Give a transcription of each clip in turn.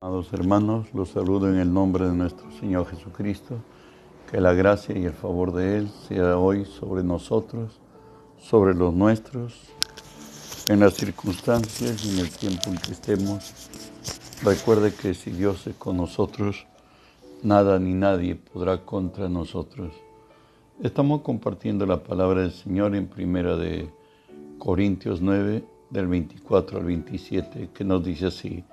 Amados hermanos, los saludo en el nombre de nuestro Señor Jesucristo. Que la gracia y el favor de Él sea hoy sobre nosotros, sobre los nuestros, en las circunstancias y en el tiempo en que estemos. Recuerde que si Dios es con nosotros, nada ni nadie podrá contra nosotros. Estamos compartiendo la palabra del Señor en primera de Corintios 9, del 24 al 27, que nos dice así.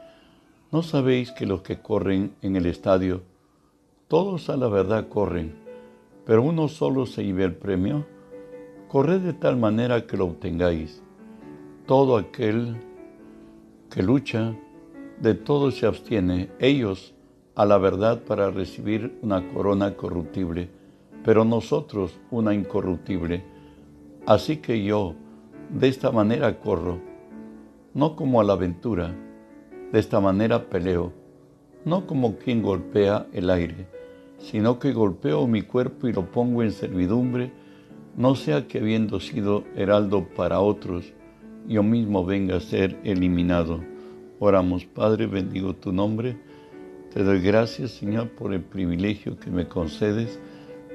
¿No sabéis que los que corren en el estadio, todos a la verdad corren, pero uno solo se lleva el premio? Corred de tal manera que lo obtengáis. Todo aquel que lucha, de todo se abstiene, ellos a la verdad para recibir una corona corruptible, pero nosotros una incorruptible. Así que yo de esta manera corro, no como a la aventura, de esta manera peleo, no como quien golpea el aire, sino que golpeo mi cuerpo y lo pongo en servidumbre, no sea que habiendo sido heraldo para otros, yo mismo venga a ser eliminado. Oramos, Padre, bendigo tu nombre. Te doy gracias, Señor, por el privilegio que me concedes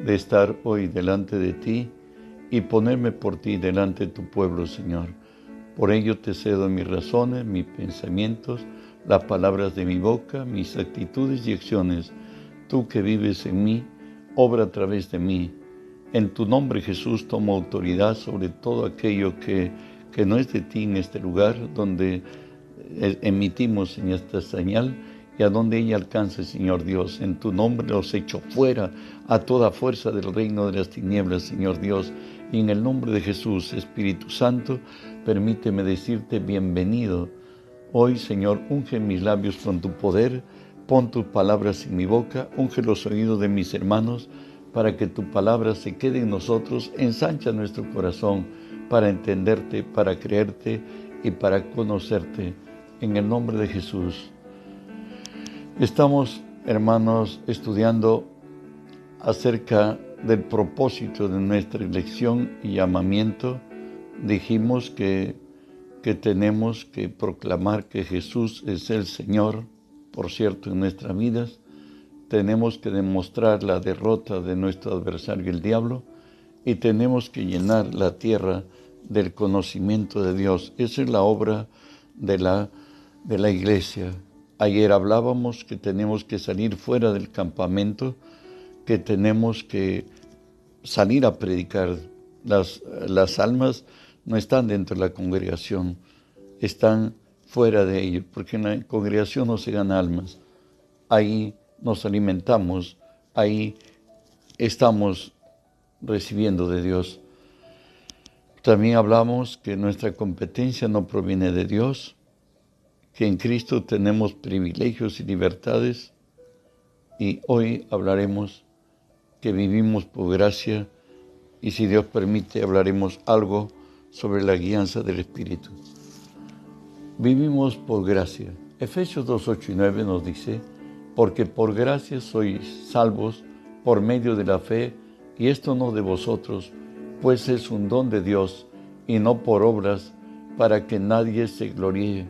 de estar hoy delante de ti y ponerme por ti delante de tu pueblo, Señor. Por ello te cedo mis razones, mis pensamientos, las palabras de mi boca, mis actitudes y acciones. Tú que vives en mí, obra a través de mí. En tu nombre, Jesús, tomo autoridad sobre todo aquello que, que no es de ti en este lugar donde eh, emitimos en esta señal y a donde ella alcance, Señor Dios. En tu nombre los echo fuera a toda fuerza del reino de las tinieblas, Señor Dios. Y en el nombre de Jesús, Espíritu Santo, permíteme decirte bienvenido Hoy, Señor, unge mis labios con tu poder, pon tus palabras en mi boca, unge los oídos de mis hermanos, para que tu palabra se quede en nosotros, ensancha nuestro corazón para entenderte, para creerte y para conocerte. En el nombre de Jesús. Estamos, hermanos, estudiando acerca del propósito de nuestra elección y llamamiento. Dijimos que que tenemos que proclamar que Jesús es el Señor, por cierto, en nuestras vidas. Tenemos que demostrar la derrota de nuestro adversario el diablo y tenemos que llenar la tierra del conocimiento de Dios. Esa es la obra de la, de la iglesia. Ayer hablábamos que tenemos que salir fuera del campamento, que tenemos que salir a predicar. Las, las almas no están dentro de la congregación, están fuera de ella, porque en la congregación no se ganan almas. Ahí nos alimentamos, ahí estamos recibiendo de Dios. También hablamos que nuestra competencia no proviene de Dios, que en Cristo tenemos privilegios y libertades, y hoy hablaremos que vivimos por gracia, y si Dios permite hablaremos algo sobre la guianza del Espíritu. Vivimos por gracia. Efesios 2, 8 y 9 nos dice, porque por gracia sois salvos por medio de la fe, y esto no de vosotros, pues es un don de Dios, y no por obras, para que nadie se gloríe.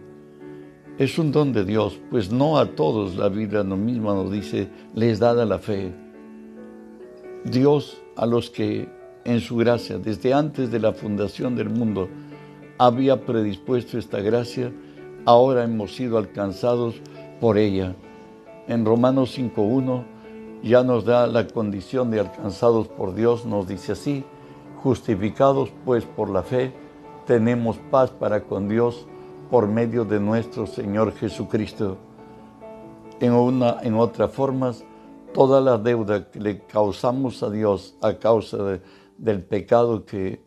Es un don de Dios, pues no a todos la Biblia misma nos dice, les dada la fe. Dios a los que en su gracia, desde antes de la fundación del mundo, había predispuesto esta gracia, ahora hemos sido alcanzados por ella. En Romanos 5.1 ya nos da la condición de alcanzados por Dios, nos dice así, justificados pues por la fe, tenemos paz para con Dios por medio de nuestro Señor Jesucristo. En, una, en otras formas, toda la deuda que le causamos a Dios a causa de, del pecado que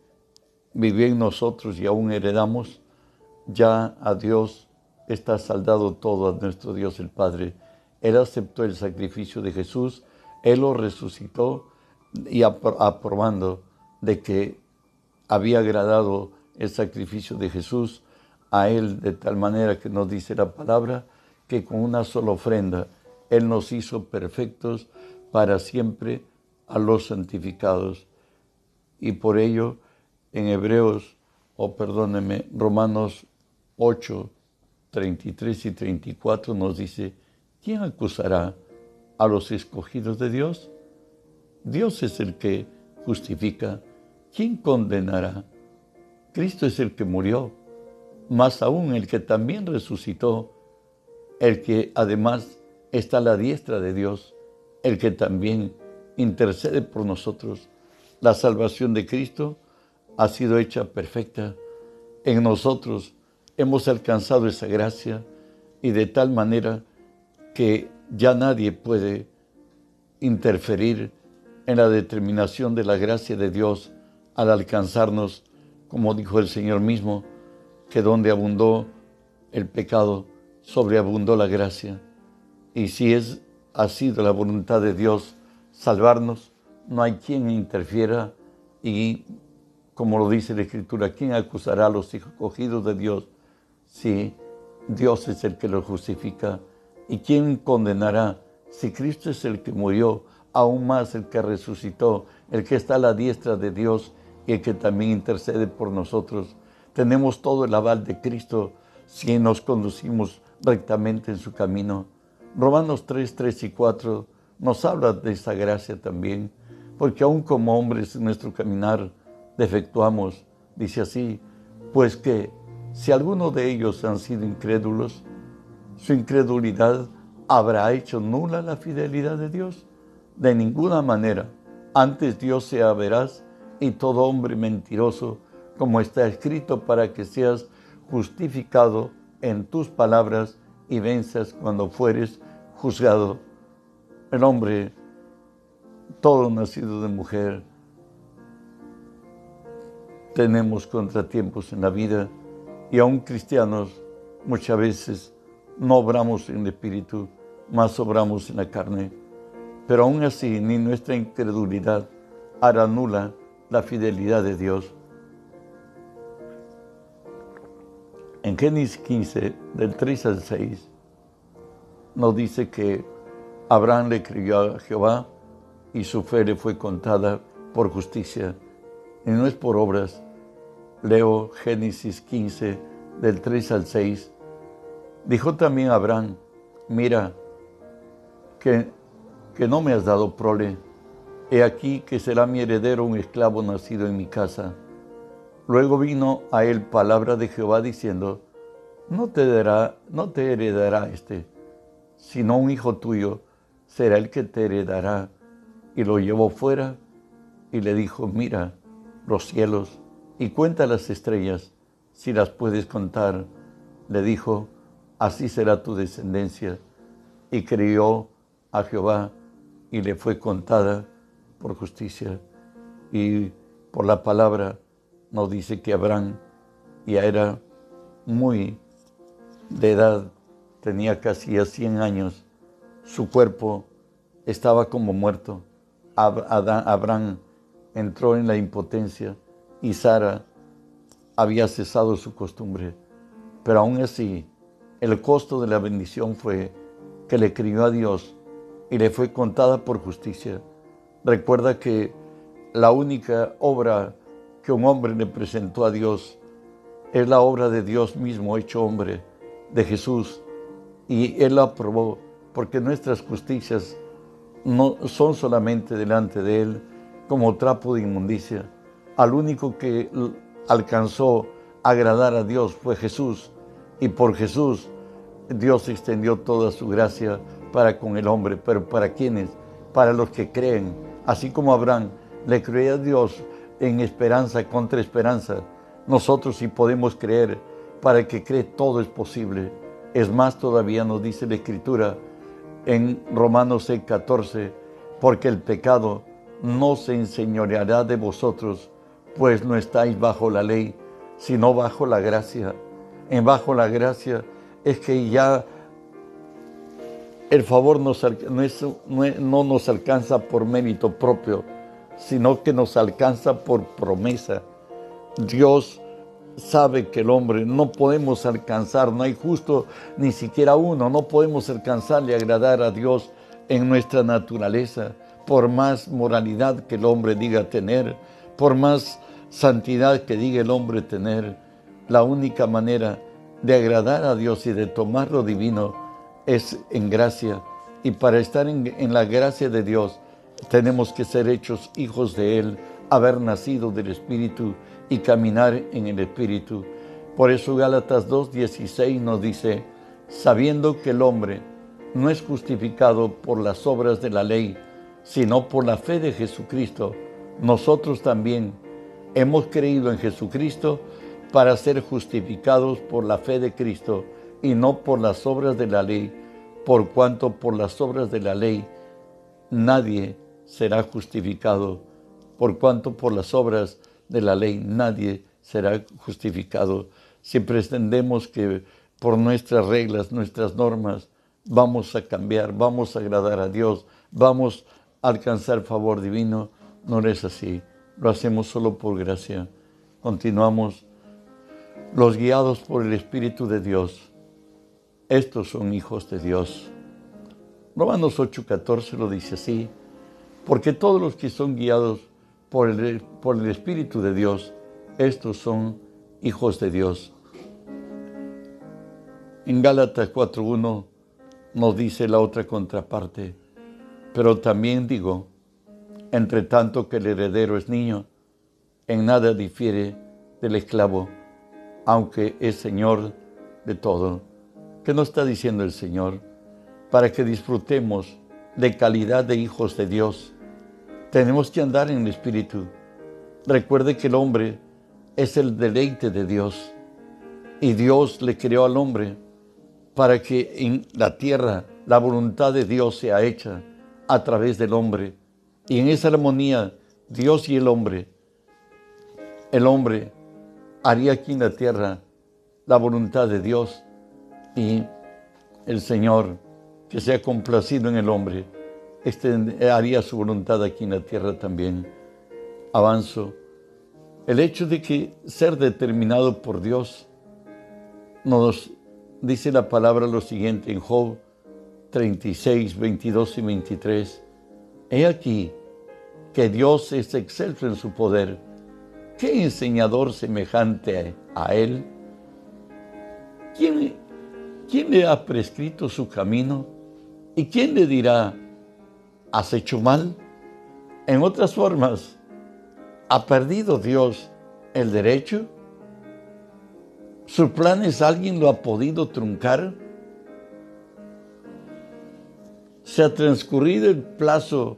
vivió en nosotros y aún heredamos, ya a Dios está saldado todo a nuestro Dios el Padre. Él aceptó el sacrificio de Jesús, Él lo resucitó y aprobando de que había agradado el sacrificio de Jesús a Él de tal manera que nos dice la palabra que con una sola ofrenda Él nos hizo perfectos para siempre a los santificados y por ello en Hebreos, o perdóneme, Romanos 8, 33 y 34 nos dice, ¿quién acusará a los escogidos de Dios? Dios es el que justifica. ¿Quién condenará? Cristo es el que murió, más aún el que también resucitó, el que además está a la diestra de Dios, el que también intercede por nosotros. La salvación de Cristo ha sido hecha perfecta. En nosotros hemos alcanzado esa gracia y de tal manera que ya nadie puede interferir en la determinación de la gracia de Dios al alcanzarnos, como dijo el Señor mismo, que donde abundó el pecado, sobreabundó la gracia. Y si es ha sido la voluntad de Dios salvarnos, no hay quien interfiera y, como lo dice la Escritura, ¿quién acusará a los escogidos de Dios si Dios es el que los justifica? ¿Y quién condenará si Cristo es el que murió, aún más el que resucitó, el que está a la diestra de Dios y el que también intercede por nosotros? Tenemos todo el aval de Cristo si nos conducimos rectamente en su camino. Romanos 3, 3 y 4 nos habla de esa gracia también, porque aún como hombres en nuestro caminar defectuamos, dice así, pues que si alguno de ellos han sido incrédulos, su incredulidad habrá hecho nula la fidelidad de Dios. De ninguna manera, antes Dios sea veraz y todo hombre mentiroso, como está escrito, para que seas justificado en tus palabras y venzas cuando fueres juzgado. El hombre, todo nacido de mujer, tenemos contratiempos en la vida y aún cristianos muchas veces no obramos en el espíritu, más obramos en la carne. Pero aún así, ni nuestra incredulidad hará nula la fidelidad de Dios. En Génesis 15, del 3 al 6, nos dice que Abraham le creyó a Jehová y su fe le fue contada por justicia. Y no es por obras. Leo Génesis 15, del 3 al 6. Dijo también Abraham, mira, que, que no me has dado prole. He aquí que será mi heredero un esclavo nacido en mi casa. Luego vino a él palabra de Jehová diciendo, no te, dará, no te heredará este, sino un hijo tuyo será el que te heredará. Y lo llevó fuera y le dijo, mira los cielos y cuenta las estrellas, si las puedes contar. Le dijo, así será tu descendencia. Y crió a Jehová y le fue contada por justicia. Y por la palabra nos dice que Abraham ya era muy de edad, tenía casi a 100 años, su cuerpo estaba como muerto. Abraham entró en la impotencia y Sara había cesado su costumbre. Pero aún así, el costo de la bendición fue que le crió a Dios y le fue contada por justicia. Recuerda que la única obra que un hombre le presentó a Dios es la obra de Dios mismo hecho hombre, de Jesús. Y Él la aprobó porque nuestras justicias no son solamente delante de Él como trapo de inmundicia. Al único que alcanzó agradar a Dios fue Jesús. Y por Jesús Dios extendió toda su gracia para con el hombre, pero ¿para quiénes? Para los que creen. Así como Abraham le creía a Dios en esperanza contra esperanza, nosotros sí podemos creer, para el que cree todo es posible. Es más, todavía nos dice la Escritura en Romanos 6, 14, porque el pecado no se enseñoreará de vosotros, pues no estáis bajo la ley, sino bajo la gracia. En bajo la gracia es que ya el favor no, no nos alcanza por mérito propio, sino que nos alcanza por promesa. Dios sabe que el hombre no podemos alcanzar, no hay justo ni siquiera uno, no podemos alcanzarle y agradar a Dios en nuestra naturaleza, por más moralidad que el hombre diga tener, por más santidad que diga el hombre tener, la única manera de agradar a Dios y de tomar lo divino es en gracia. Y para estar en, en la gracia de Dios tenemos que ser hechos hijos de Él, haber nacido del Espíritu y caminar en el Espíritu. Por eso Gálatas 2.16 nos dice, sabiendo que el hombre no es justificado por las obras de la ley, sino por la fe de Jesucristo, nosotros también hemos creído en Jesucristo para ser justificados por la fe de Cristo y no por las obras de la ley, por cuanto por las obras de la ley nadie será justificado, por cuanto por las obras de la ley nadie será justificado. Si pretendemos que por nuestras reglas, nuestras normas, vamos a cambiar, vamos a agradar a Dios, vamos a alcanzar favor divino, no es así. Lo hacemos solo por gracia. Continuamos los guiados por el Espíritu de Dios. Estos son hijos de Dios. Romanos 8:14 lo dice así, porque todos los que son guiados por el, Espíritu de Dios, estos son hijos de Dios. En Gálatas 4.1 nos dice la otra contraparte, pero también digo, entre tanto que el heredero es niño, en nada difiere del esclavo, aunque es Señor de todo. ¿Qué nos está diciendo el Señor? Para que disfrutemos de calidad de hijos de Dios, tenemos que andar en el Espíritu. Recuerde que el hombre es el deleite de Dios y Dios le creó al hombre para que en la tierra la voluntad de Dios sea hecha a través del hombre. Y en esa armonía, Dios y el hombre, el hombre haría aquí en la tierra la voluntad de Dios y el Señor, que sea complacido en el hombre, haría su voluntad aquí en la tierra también. Avanzo. El hecho de que ser determinado por Dios nos dice la palabra lo siguiente en Job 36, 22 y 23. He aquí que Dios es excelso en su poder. ¿Qué enseñador semejante a Él? ¿Quién, ¿Quién le ha prescrito su camino? ¿Y quién le dirá, has hecho mal? En otras formas, ¿ha perdido Dios el derecho? ¿Sus planes alguien lo ha podido truncar? ¿Se ha transcurrido el plazo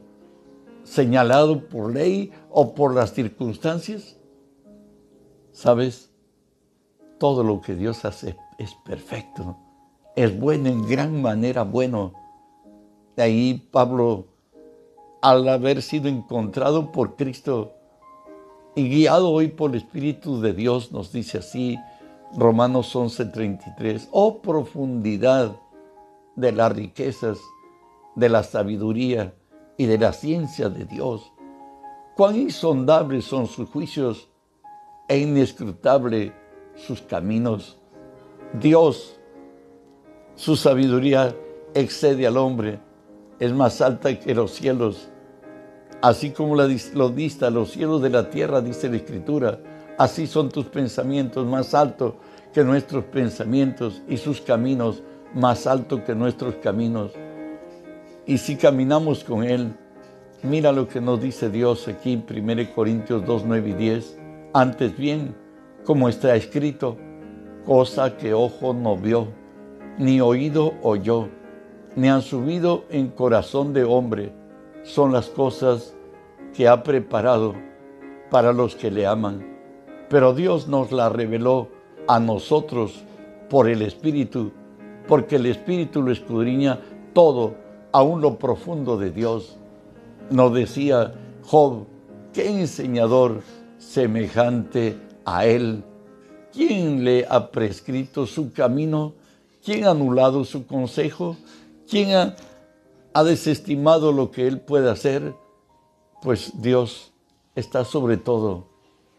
señalado por ley o por las circunstancias? ¿Sabes? Todo lo que Dios hace es perfecto, es bueno en gran manera bueno. De ahí Pablo, al haber sido encontrado por Cristo y guiado hoy por el Espíritu de Dios, nos dice así, Romanos 11:33, oh profundidad de las riquezas, de la sabiduría y de la ciencia de Dios. Cuán insondables son sus juicios e inescrutable sus caminos. Dios, su sabiduría excede al hombre, es más alta que los cielos. Así como la, lo dista los cielos de la tierra, dice la Escritura, Así son tus pensamientos más altos que nuestros pensamientos y sus caminos más altos que nuestros caminos. Y si caminamos con Él, mira lo que nos dice Dios aquí en 1 Corintios 2, 9 y 10. Antes bien, como está escrito, cosa que ojo no vio, ni oído oyó, ni han subido en corazón de hombre, son las cosas que ha preparado para los que le aman pero Dios nos la reveló a nosotros por el Espíritu, porque el Espíritu lo escudriña todo, aún lo profundo de Dios. Nos decía Job, qué enseñador semejante a él. ¿Quién le ha prescrito su camino? ¿Quién ha anulado su consejo? ¿Quién ha, desestimado lo que él puede hacer? Pues Dios está sobre todo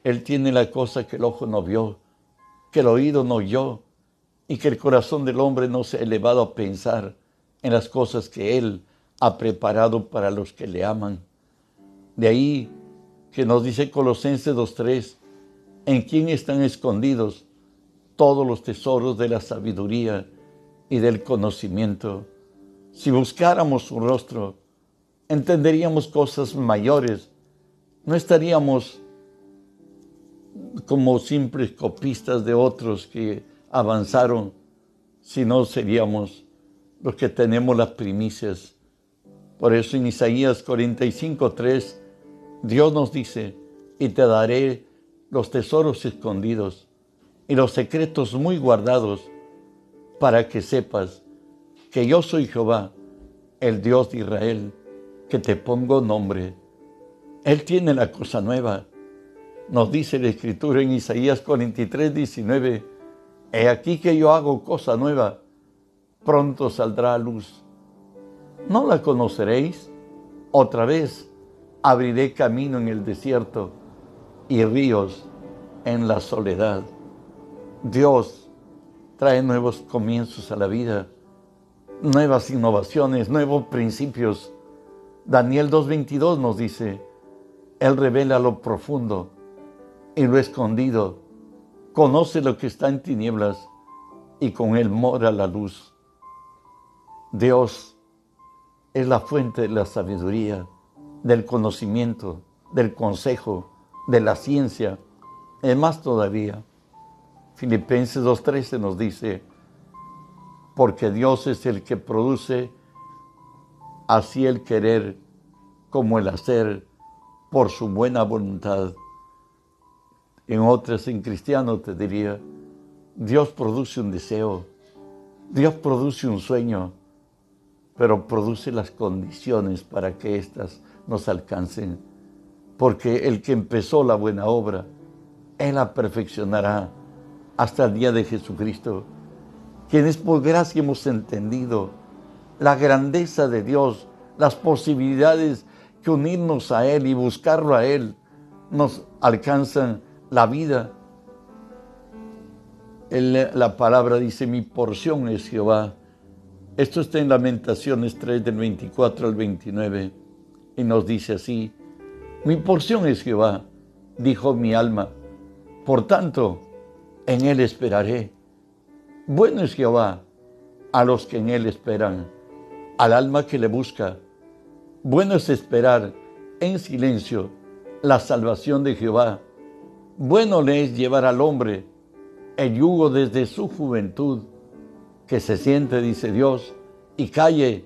él tiene la cosa que el ojo no vio, que el oído no oyó y que el corazón del hombre no se ha elevado a pensar en las cosas que Él ha preparado para los que le aman. De ahí que nos dice Colosenses 2.3, en quién están escondidos todos los tesoros de la sabiduría y del conocimiento. Si buscáramos su rostro, entenderíamos cosas mayores. No estaríamos como simples copistas de otros que avanzaron, sino seríamos los que tenemos las primicias. Por eso en Isaías 45:3 Dios nos dice, y te daré los tesoros escondidos y los secretos muy guardados, para que sepas que yo soy Jehová, el Dios de Israel, que te pongo nombre. Él tiene la cosa nueva. Nos dice la Escritura en Isaías 43, 19, He aquí que yo hago cosa nueva, pronto saldrá a luz. ¿No la conoceréis? Otra vez abriré camino en el desierto y ríos en la soledad. Dios trae nuevos comienzos a la vida, nuevas innovaciones, nuevos principios. Daniel 2.22 nos dice, Él revela lo profundo y lo escondido, conoce lo que está en tinieblas y con Él mora la luz. Dios es la fuente de la sabiduría, del conocimiento, del consejo, de la ciencia. Es más todavía, Filipenses 2.13 nos dice, porque Dios es el que produce así el querer como el hacer por su buena voluntad. En otras, en cristiano te diría, Dios produce un deseo, Dios produce un sueño, pero produce las condiciones para que éstas nos alcancen porque el que empezó la buena obra, Él la perfeccionará hasta el día de Jesucristo, quienes por gracia hemos entendido la grandeza de Dios, las posibilidades que unirnos a Él y buscarlo a Él nos alcanzan la vida. la palabra dice, mi porción es Jehová. Esto está en Lamentaciones 3 del 24 al 29 y nos dice así, mi porción es Jehová, dijo mi alma. Por tanto, en Él esperaré. Bueno es Jehová a los que en Él esperan, al alma que le busca. Bueno es esperar en silencio la salvación de Jehová. Bueno le es llevar al hombre el yugo desde su juventud, que se siente, dice Dios, y calle,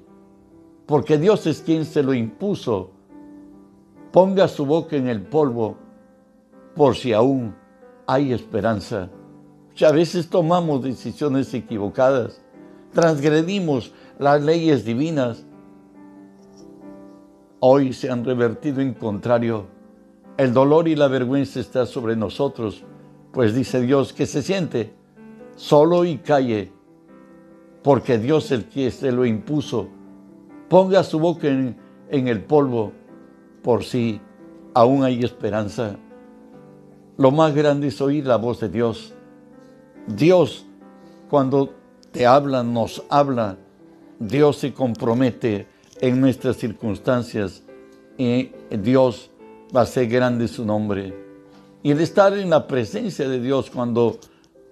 porque Dios es quien se lo impuso ponga su boca en el polvo por si aún hay esperanza. A veces tomamos decisiones equivocadas, transgredimos las leyes divinas. Hoy se han revertido en contrario. El dolor y la vergüenza está sobre nosotros, pues dice Dios que se siente solo y calle, porque Dios el que se lo impuso. Ponga su boca en, en el polvo por si aún hay esperanza. Lo más grande es oír la voz de Dios. Dios, cuando te habla, nos habla. Dios se compromete en nuestras circunstancias y Dios va a ser grande su nombre. Y el estar en la presencia de Dios cuando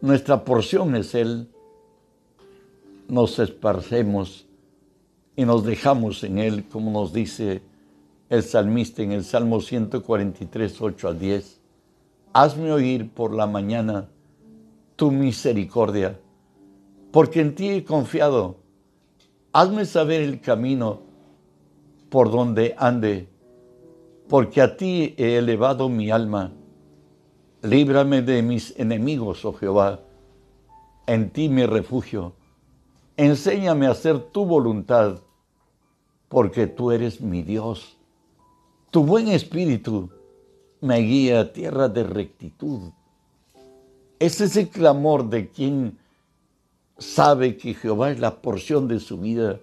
nuestra porción es Él, nos esparcemos y nos dejamos en Él, como nos dice el salmista en el Salmo 143, 8 al 10. Hazme oír por la mañana tu misericordia, porque en ti he confiado. Hazme saber el camino por donde ande, porque a ti he elevado mi alma. Líbrame de mis enemigos, oh Jehová. En ti me refugio. Enséñame a hacer tu voluntad, porque tú eres mi Dios tu buen espíritu me guía a tierra de rectitud. Ese es el clamor de quien sabe que Jehová es la porción de su vida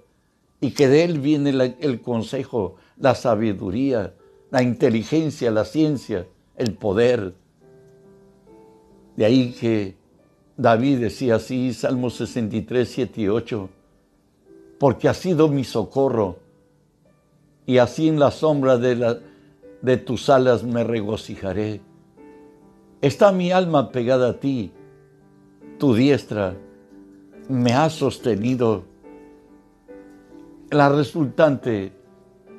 y que de él viene el consejo, la sabiduría, la inteligencia, la ciencia, el poder. De ahí que David decía así, Salmo 63, 7 y 8, porque ha sido mi socorro y así en la sombra de tus alas me regocijaré. Está mi alma pegada a ti, tu diestra me ha sostenido. La resultante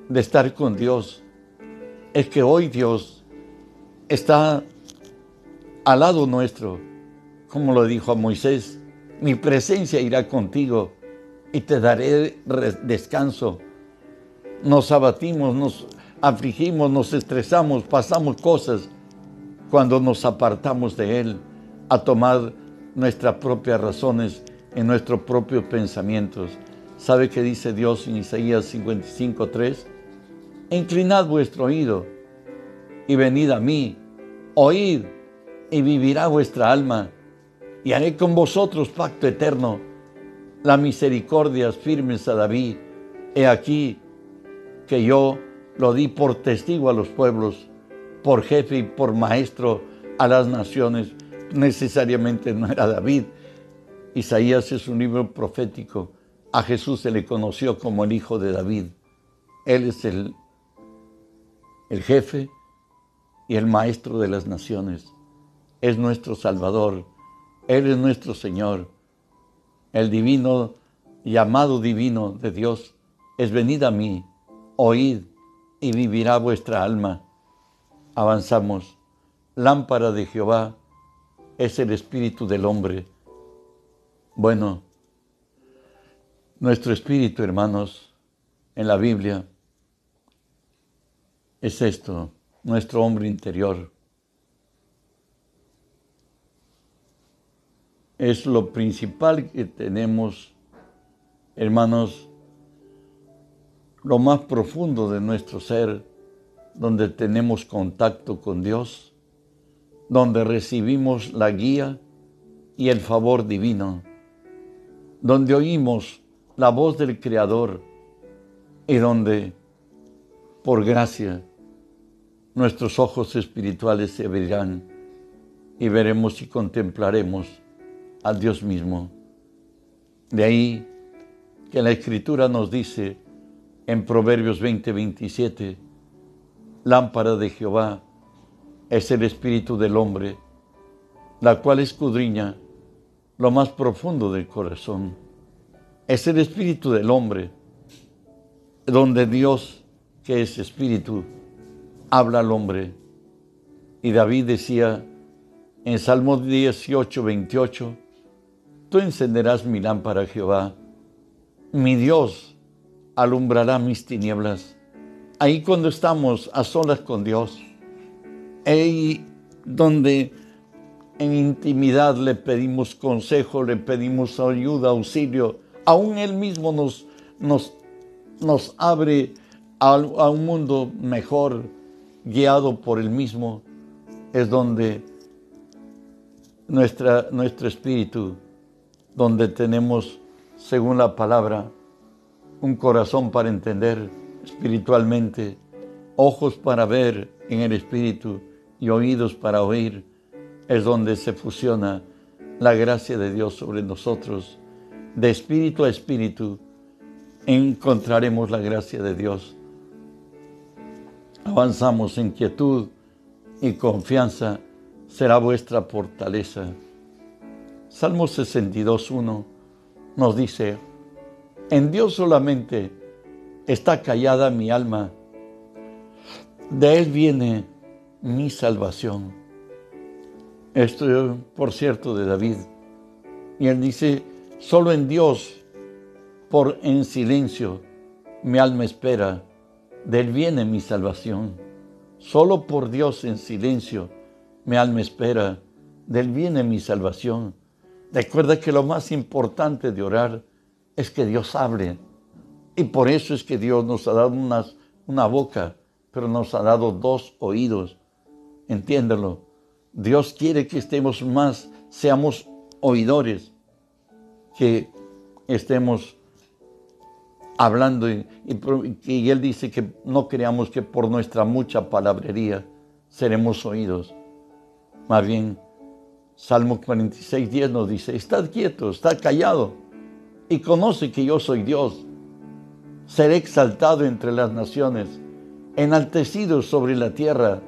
de estar con Dios es que hoy Dios está al lado nuestro, como lo dijo a Moisés, mi presencia irá contigo y te daré descanso. Nos abatimos, nos afligimos, nos estresamos, pasamos cosas cuando nos apartamos de Él a tomar nuestras propias razones en nuestros propios pensamientos. ¿Sabe qué dice Dios en Isaías 55:3? Inclinad vuestro oído y venid a mí, oíd y vivirá vuestra alma, y haré con vosotros pacto eterno, la misericordias firmes a David. He aquí que yo lo di por testigo a los pueblos, por jefe y por maestro a las naciones. Necesariamente no era David. Isaías es un libro profético. A Jesús se le conoció como el hijo de David. Él es el, el jefe y el maestro de las naciones. Es nuestro Salvador. Él es nuestro Señor. El divino, llamado divino de Dios, es venid a mí, oíd y vivirá vuestra alma. Avanzamos. Lámpara de Jehová es el espíritu del hombre. Bueno, nuestro espíritu, hermanos, en la Biblia es esto, nuestro hombre interior. Es lo principal que tenemos, hermanos, lo más profundo de nuestro ser, donde tenemos contacto con Dios, donde recibimos la guía y el favor divino, donde oímos la voz del Creador y donde, por gracia, nuestros ojos espirituales se abrirán y veremos y contemplaremos al Dios mismo. De ahí que la Escritura nos dice en Proverbios 20, 27, lámpara de Jehová es el espíritu del hombre, la cual escudriña lo más profundo del corazón. Es el espíritu del hombre, donde Dios, que es espíritu, habla al hombre. Y David decía en Salmo 18, 28, Tú encenderás mi lámpara, Jehová. Mi Dios alumbrará mis tinieblas. Ahí cuando estamos a solas con Dios, ahí donde en intimidad le pedimos consejo, le pedimos ayuda, auxilio, aún Él mismo nos, nos, abre a, a un mundo mejor, guiado por Él mismo, es donde nuestra, nuestro espíritu donde tenemos, según la palabra, un corazón para entender espiritualmente, ojos para ver en el espíritu y oídos para oír, es donde se fusiona la gracia de Dios sobre nosotros. De espíritu a espíritu encontraremos la gracia de Dios. Avanzamos en quietud y confianza, será vuestra fortaleza. Salmo 62.1 nos dice, en Dios solamente está callada mi alma, de Él viene mi salvación. Esto, por cierto, de David. Y él dice, solo en Dios, por en silencio, mi alma espera, de Él viene mi salvación. Solo por Dios en silencio, mi alma espera, de Él viene mi salvación. Recuerda que lo más importante de orar es que Dios hable. Y por eso es que Dios nos ha dado una, boca, pero nos ha dado dos oídos. Entiéndelo. Dios quiere que estemos más, seamos oidores, que estemos hablando. Y, y, Él dice que no creamos que por nuestra mucha palabrería seremos oídos. Más bien, Salmo 46, 10 nos dice, estad quieto, estad callado y conoce que yo soy Dios. Seré exaltado entre las naciones, enaltecido sobre la tierra.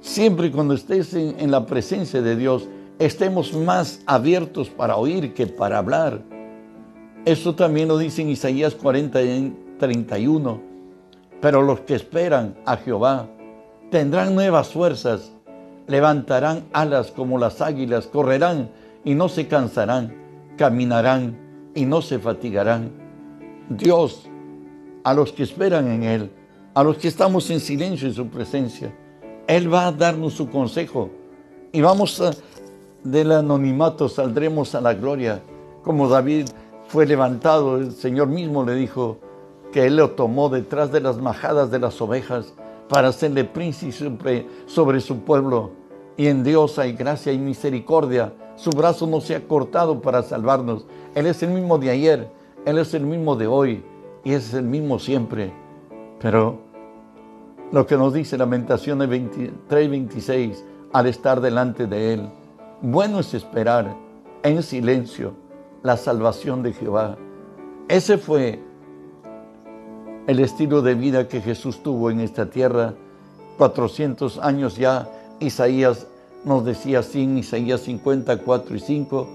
Siempre cuando estés en, la presencia de Dios, estemos más abiertos para oír que para hablar. Eso también lo dice en Isaías 40, 31. Pero los que esperan a Jehová tendrán nuevas fuerzas, levantarán alas como las águilas, correrán y no se cansarán, caminarán y no se fatigarán. Dios, a los que esperan en Él, a los que estamos en silencio en su presencia, Él va a darnos su consejo y vamos del anonimato, saldremos a la gloria. Como David fue levantado, el Señor mismo le dijo que Él lo tomó detrás de las majadas de las ovejas para hacerle príncipe sobre su pueblo. Y en Dios hay gracia y misericordia. Su brazo no se ha cortado para salvarnos. Él es el mismo de ayer, Él es el mismo de hoy y es el mismo siempre. Pero lo que nos dice Lamentaciones 23, 26, al estar delante de Él, bueno es esperar en silencio la salvación de Jehová. Ese fue el estilo de vida que Jesús tuvo en esta tierra. 400 años ya, Isaías nos decía así en Isaías 54 y 5,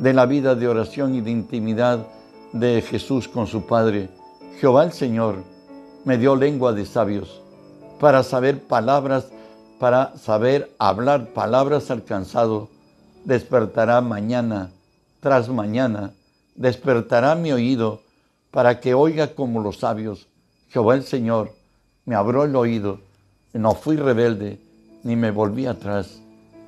de la vida de oración y de intimidad de Jesús con su Padre. Jehová el Señor me dio lengua de sabios para saber palabras, para saber hablar palabras alcanzado. Despertará mañana tras mañana, despertará mi oído para que oiga como los sabios. Jehová el Señor me abrió el oído, no fui rebelde, ni me volví atrás.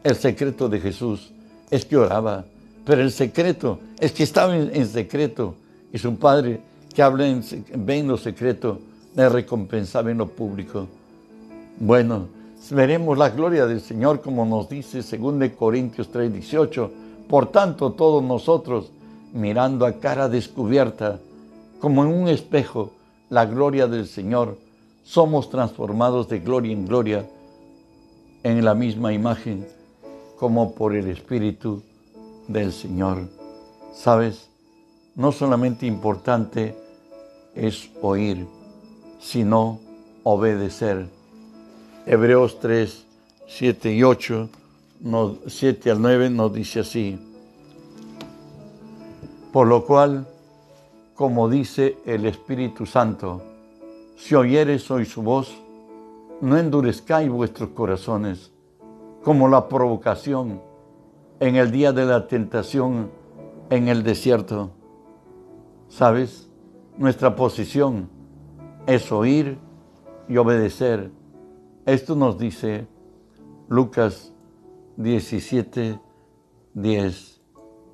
El secreto de Jesús es que oraba, pero el secreto es que estaba en, secreto y su Padre que habla en, lo secreto, le recompensaba en lo público. Bueno, veremos la gloria del Señor como nos dice 2 Corintios 3:18. Por tanto, todos nosotros, mirando a cara descubierta, como en un espejo, la gloria del Señor, somos transformados de gloria en gloria en la misma imagen como por el Espíritu del Señor. ¿Sabes? No solamente importante es oír, sino obedecer. Hebreos 3, 7 y 8, 7 al 9 nos dice así. Por lo cual, como dice el Espíritu Santo, si oyeres hoy su voz, no endurezcáis vuestros corazones, como la provocación en el día de la tentación en el desierto. ¿Sabes? Nuestra posición es oír y obedecer. Esto nos dice Lucas 17, 10.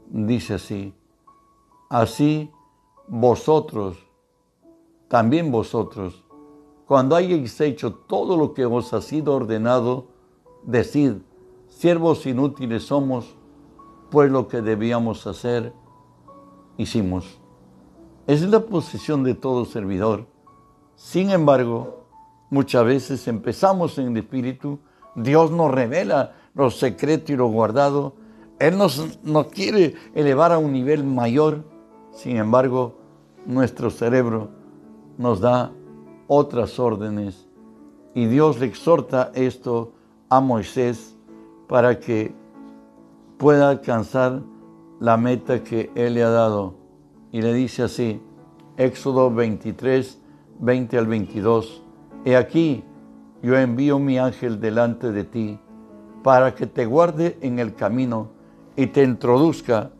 Dice así, así vosotros, también vosotros, cuando hayáis hecho todo lo que os ha sido ordenado, decid, siervos inútiles somos, pues lo que debíamos hacer, hicimos. Es la posición de todo servidor. Sin embargo, muchas veces empezamos en el Espíritu, Dios nos revela lo secreto y lo guardado, Él nos, nos quiere elevar a un nivel mayor sin embargo, nuestro cerebro nos da otras órdenes y Dios le exhorta esto a Moisés para que pueda alcanzar la meta que Él le ha dado. Y le dice así, Éxodo 23, 20 al 22, He aquí, yo envío mi ángel delante de ti para que te guarde en el camino y te introduzca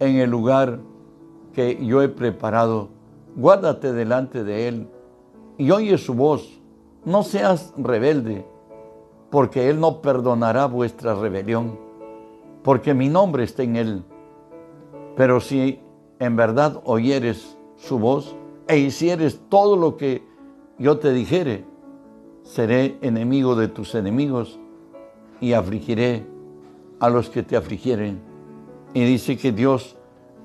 en el lugar que yo he preparado. Guárdate delante de Él y oye su voz. No seas rebelde, porque Él no perdonará vuestra rebelión, porque mi nombre está en Él. Pero si en verdad oyeres su voz e hicieres todo lo que yo te dijere, seré enemigo de tus enemigos y afligiré a los que te afligieren. Y dice que Dios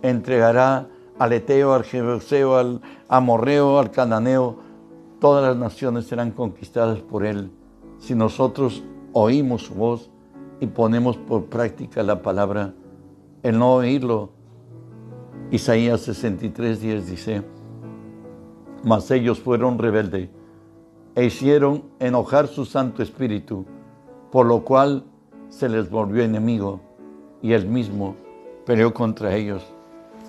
entregará al Eteo, al Jebuseo, al Amorreo, al Cananeo, todas las naciones serán conquistadas por Él si nosotros oímos su voz y ponemos por práctica la palabra. El no oírlo, Isaías 63, 10 dice, mas ellos fueron rebeldes e hicieron enojar su Santo Espíritu, por lo cual se les volvió enemigo y él mismo peleó contra ellos.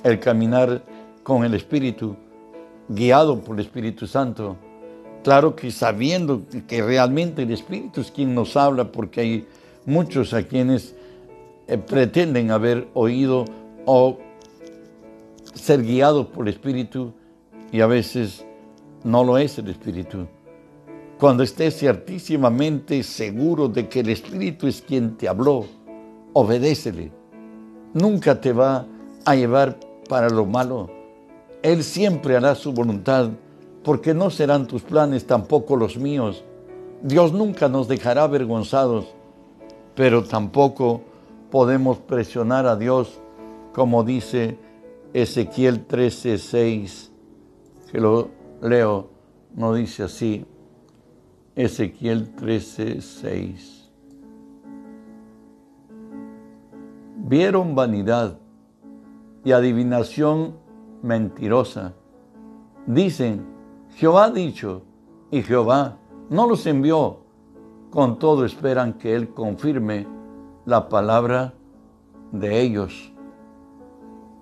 El caminar con el Espíritu, guiado por el Espíritu Santo, claro que sabiendo que realmente el Espíritu es quien nos habla, porque hay muchos a quienes eh, pretenden haber oído o ser guiados por el Espíritu y a veces no lo es el Espíritu. Cuando estés ciertísimamente seguro de que el Espíritu es quien te habló, obedécele. Nunca te va a llevar para lo malo. Él siempre hará su voluntad, porque no serán tus planes tampoco los míos. Dios nunca nos dejará avergonzados, pero tampoco podemos presionar a Dios, como dice Ezequiel 13:6, que lo leo, no dice así. Ezequiel 13:6. Vieron vanidad y adivinación mentirosa. Dicen, Jehová ha dicho, y Jehová no los envió. Con todo esperan que Él confirme la palabra de ellos.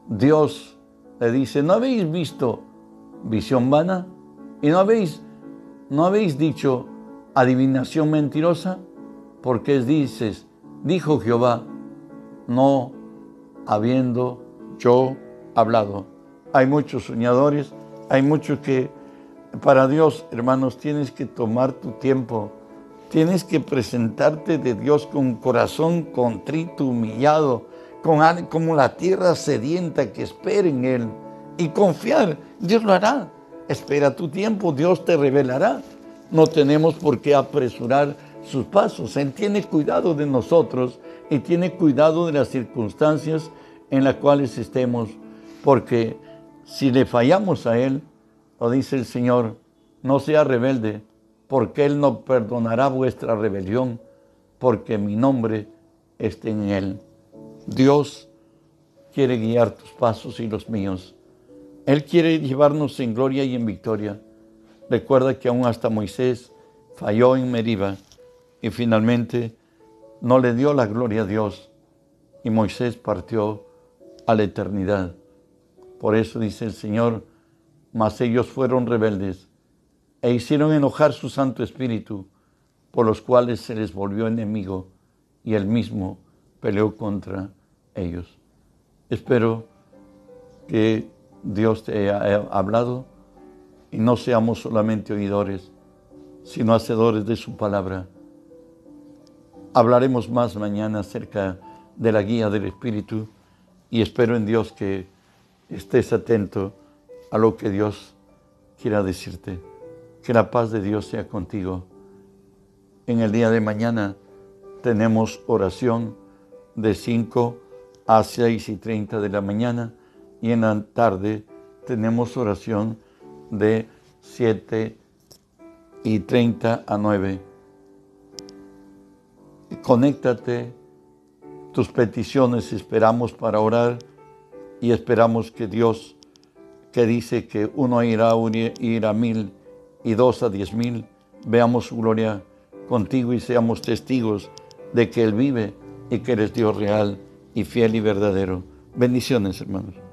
Dios le dice, ¿no habéis visto visión vana? ¿Y no habéis, no habéis dicho adivinación mentirosa? Porque dices, dijo Jehová, no habiendo yo hablado. Hay muchos soñadores, hay muchos que para Dios, hermanos, tienes que tomar tu tiempo. Tienes que presentarte de Dios con corazón contrito, humillado, como la tierra sedienta que espera en Él y confiar. Dios lo hará. Espera tu tiempo, Dios te revelará. No tenemos por qué apresurar sus pasos. Él tiene cuidado de nosotros y tiene cuidado de las circunstancias en las cuales estemos, porque si le fallamos a Él, lo dice el Señor, no sea rebelde, porque Él no perdonará vuestra rebelión, porque mi nombre esté en Él. Dios quiere guiar tus pasos y los míos. Él quiere llevarnos en gloria y en victoria. Recuerda que aún hasta Moisés falló en Meriba y finalmente no le dio la gloria a Dios y Moisés partió a la eternidad. Por eso dice el Señor, mas ellos fueron rebeldes e hicieron enojar su Santo Espíritu, por los cuales se les volvió enemigo y él mismo peleó contra ellos. Espero que Dios te haya hablado y no seamos solamente oidores, sino hacedores de su palabra. Hablaremos más mañana acerca de la guía del Espíritu y espero en Dios que estés atento a lo que Dios quiera decirte. Que la paz de Dios sea contigo. En el día de mañana tenemos oración de 5 a 6 y 30 de la mañana y en la tarde tenemos oración de 7 y 30 a 9 conéctate, tus peticiones esperamos para orar y esperamos que Dios, que dice que uno irá a, ir a mil y dos a diez mil, veamos su gloria contigo y seamos testigos de que Él vive y que eres Dios real y fiel y verdadero. Bendiciones, hermanos.